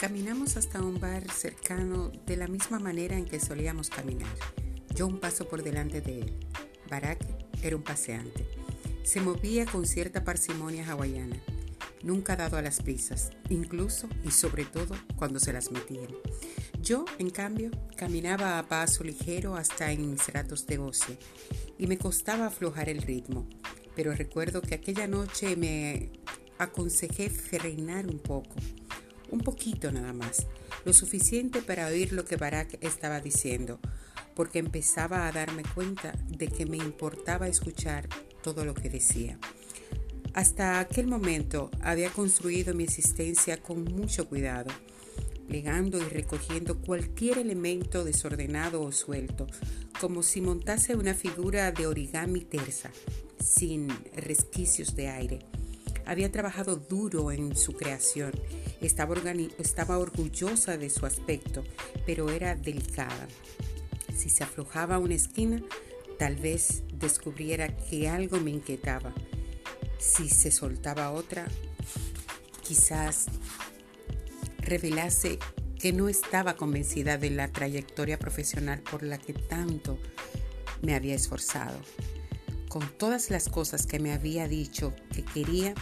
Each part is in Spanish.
Caminamos hasta un bar cercano de la misma manera en que solíamos caminar. Yo un paso por delante de él. Barak era un paseante. Se movía con cierta parsimonia hawaiana, nunca dado a las prisas, incluso y sobre todo cuando se las metían. Yo, en cambio, caminaba a paso ligero hasta en mis ratos de ocio y me costaba aflojar el ritmo, pero recuerdo que aquella noche me aconsejé frenar un poco un poquito nada más, lo suficiente para oír lo que Barak estaba diciendo, porque empezaba a darme cuenta de que me importaba escuchar todo lo que decía. Hasta aquel momento había construido mi existencia con mucho cuidado, plegando y recogiendo cualquier elemento desordenado o suelto, como si montase una figura de origami tersa, sin resquicios de aire. Había trabajado duro en su creación estaba, estaba orgullosa de su aspecto, pero era delicada. Si se aflojaba una esquina, tal vez descubriera que algo me inquietaba. Si se soltaba otra, quizás revelase que no estaba convencida de la trayectoria profesional por la que tanto me había esforzado. Con todas las cosas que me había dicho que quería,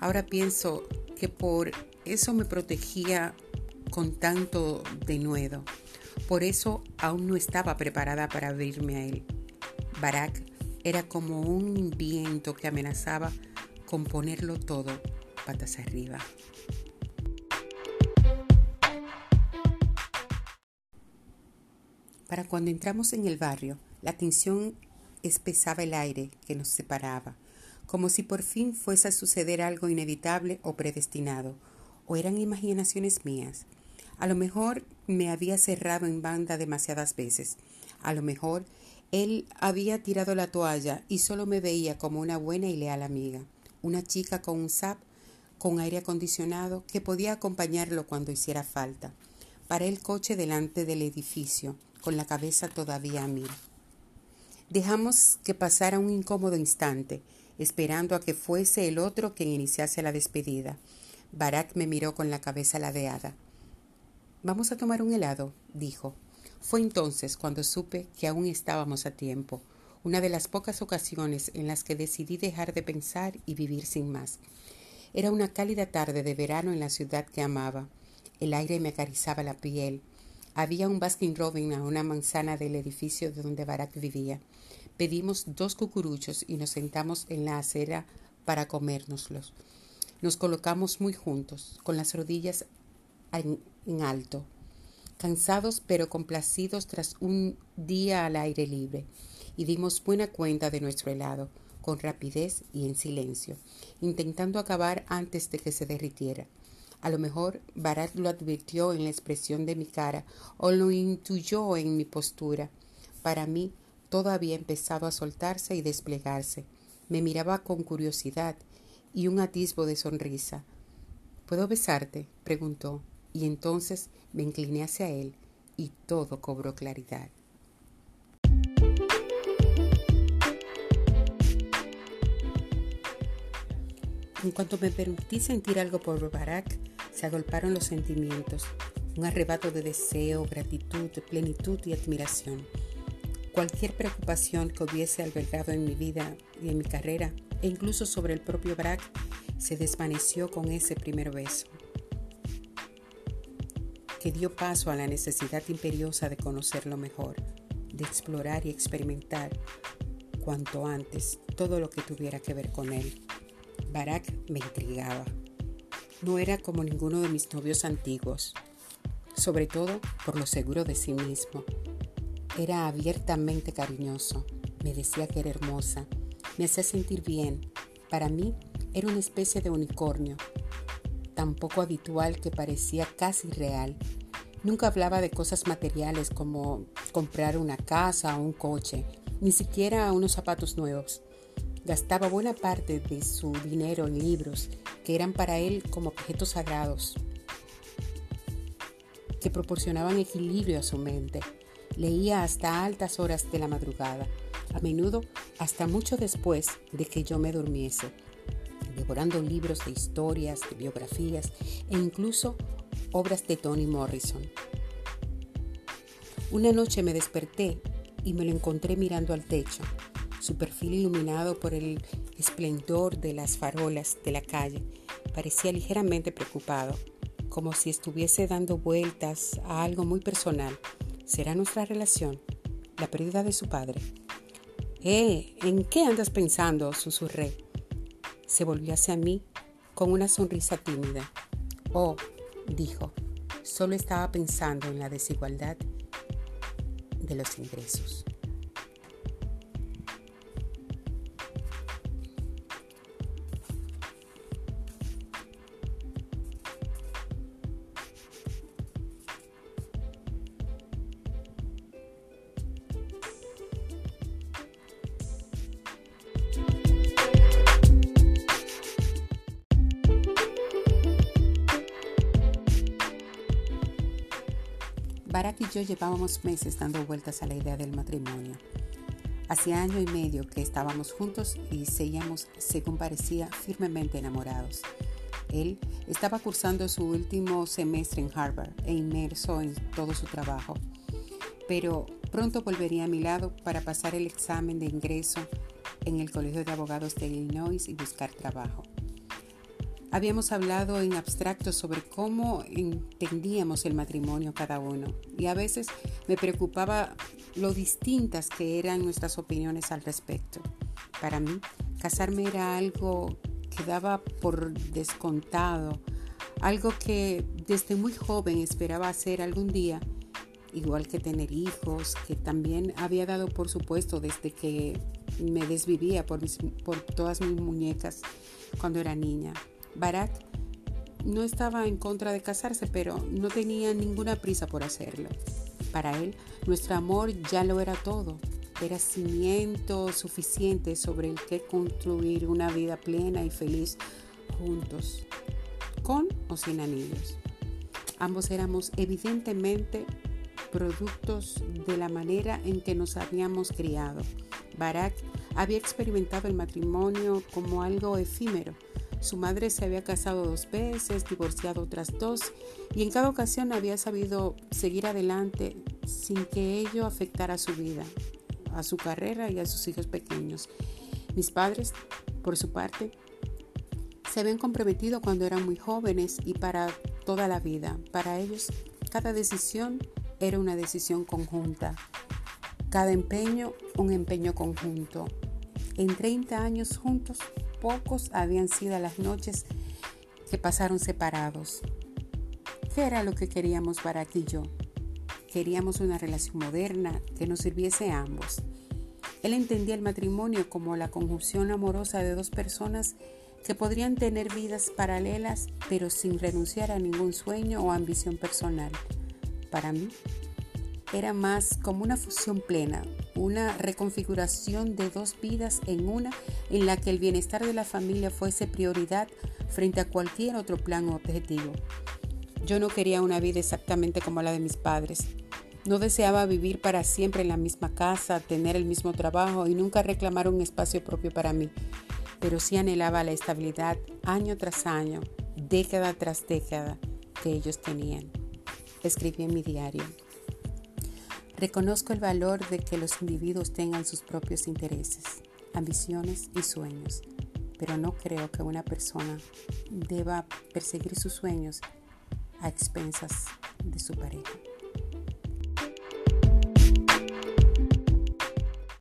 ahora pienso que por eso me protegía con tanto denuedo. Por eso aún no estaba preparada para abrirme a él. Barak era como un viento que amenazaba con ponerlo todo patas arriba. Para cuando entramos en el barrio, la tensión espesaba el aire que nos separaba, como si por fin fuese a suceder algo inevitable o predestinado, o eran imaginaciones mías. A lo mejor me había cerrado en banda demasiadas veces. A lo mejor él había tirado la toalla y solo me veía como una buena y leal amiga, una chica con un zap, con aire acondicionado, que podía acompañarlo cuando hiciera falta. Paré el coche delante del edificio, con la cabeza todavía a mil. Dejamos que pasara un incómodo instante, esperando a que fuese el otro quien iniciase la despedida. Barak me miró con la cabeza ladeada. Vamos a tomar un helado, dijo. Fue entonces cuando supe que aún estábamos a tiempo, una de las pocas ocasiones en las que decidí dejar de pensar y vivir sin más. Era una cálida tarde de verano en la ciudad que amaba. El aire me acariciaba la piel. Había un Baskin Robin a una manzana del edificio de donde Barak vivía. Pedimos dos cucuruchos y nos sentamos en la acera para comérnoslos. Nos colocamos muy juntos, con las rodillas en, alto, cansados pero complacidos tras un día al aire libre, y dimos buena cuenta de nuestro helado, con rapidez y en silencio, intentando acabar antes de que se derritiera. A lo mejor Barat lo advirtió en la expresión de mi cara o lo intuyó en mi postura. Para mí todo había empezado a soltarse y desplegarse. Me miraba con curiosidad y un atisbo de sonrisa. ¿Puedo besarte? preguntó, y entonces me incliné hacia él y todo cobró claridad. En cuanto me permití sentir algo por Barak, se agolparon los sentimientos, un arrebato de deseo, gratitud, plenitud y admiración. Cualquier preocupación que hubiese albergado en mi vida y en mi carrera e incluso sobre el propio Brack se desvaneció con ese primer beso, que dio paso a la necesidad imperiosa de conocerlo mejor, de explorar y experimentar cuanto antes todo lo que tuviera que ver con él. Barak me intrigaba. No era como ninguno de mis novios antiguos, sobre todo por lo seguro de sí mismo. Era abiertamente cariñoso, me decía que era hermosa, me hacía sentir bien. Para mí era una especie de unicornio, tan poco habitual que parecía casi real. Nunca hablaba de cosas materiales como comprar una casa o un coche, ni siquiera unos zapatos nuevos. Gastaba buena parte de su dinero en libros que eran para él como objetos sagrados, que proporcionaban equilibrio a su mente. Leía hasta altas horas de la madrugada a menudo hasta mucho después de que yo me durmiese, devorando libros de historias, de biografías e incluso obras de Toni Morrison. Una noche me desperté y me lo encontré mirando al techo, su perfil iluminado por el esplendor de las farolas de la calle. Parecía ligeramente preocupado, como si estuviese dando vueltas a algo muy personal. ¿Será nuestra relación? ¿La pérdida de su padre? ¡Eh! ¿En qué andas pensando? susurré. Se volvió hacia mí con una sonrisa tímida. Oh, dijo, solo estaba pensando en la desigualdad de los ingresos. Barack y yo llevábamos meses dando vueltas a la idea del matrimonio. Hacía año y medio que estábamos juntos y seguíamos, según parecía, firmemente enamorados. Él estaba cursando su último semestre en Harvard e inmerso en todo su trabajo, pero pronto volvería a mi lado para pasar el examen de ingreso en el Colegio de Abogados de Illinois y buscar trabajo. Habíamos hablado en abstracto sobre cómo entendíamos el matrimonio cada uno y a veces me preocupaba lo distintas que eran nuestras opiniones al respecto. Para mí, casarme era algo que daba por descontado, algo que desde muy joven esperaba hacer algún día, igual que tener hijos, que también había dado por supuesto desde que me desvivía por, por todas mis muñecas cuando era niña. Barack no estaba en contra de casarse, pero no tenía ninguna prisa por hacerlo. Para él, nuestro amor ya lo era todo. Era cimiento suficiente sobre el que construir una vida plena y feliz juntos, con o sin anillos. Ambos éramos evidentemente productos de la manera en que nos habíamos criado. Barack había experimentado el matrimonio como algo efímero, su madre se había casado dos veces, divorciado otras dos y en cada ocasión había sabido seguir adelante sin que ello afectara su vida, a su carrera y a sus hijos pequeños. Mis padres, por su parte, se habían comprometido cuando eran muy jóvenes y para toda la vida. Para ellos, cada decisión era una decisión conjunta, cada empeño un empeño conjunto. En 30 años juntos pocos habían sido las noches que pasaron separados. ¿Qué era lo que queríamos para aquí y yo? Queríamos una relación moderna que nos sirviese a ambos. Él entendía el matrimonio como la conjunción amorosa de dos personas que podrían tener vidas paralelas pero sin renunciar a ningún sueño o ambición personal. Para mí, era más como una fusión plena, una reconfiguración de dos vidas en una en la que el bienestar de la familia fuese prioridad frente a cualquier otro plan o objetivo. Yo no quería una vida exactamente como la de mis padres. No deseaba vivir para siempre en la misma casa, tener el mismo trabajo y nunca reclamar un espacio propio para mí, pero sí anhelaba la estabilidad año tras año, década tras década que ellos tenían. Escribí en mi diario. Reconozco el valor de que los individuos tengan sus propios intereses, ambiciones y sueños, pero no creo que una persona deba perseguir sus sueños a expensas de su pareja.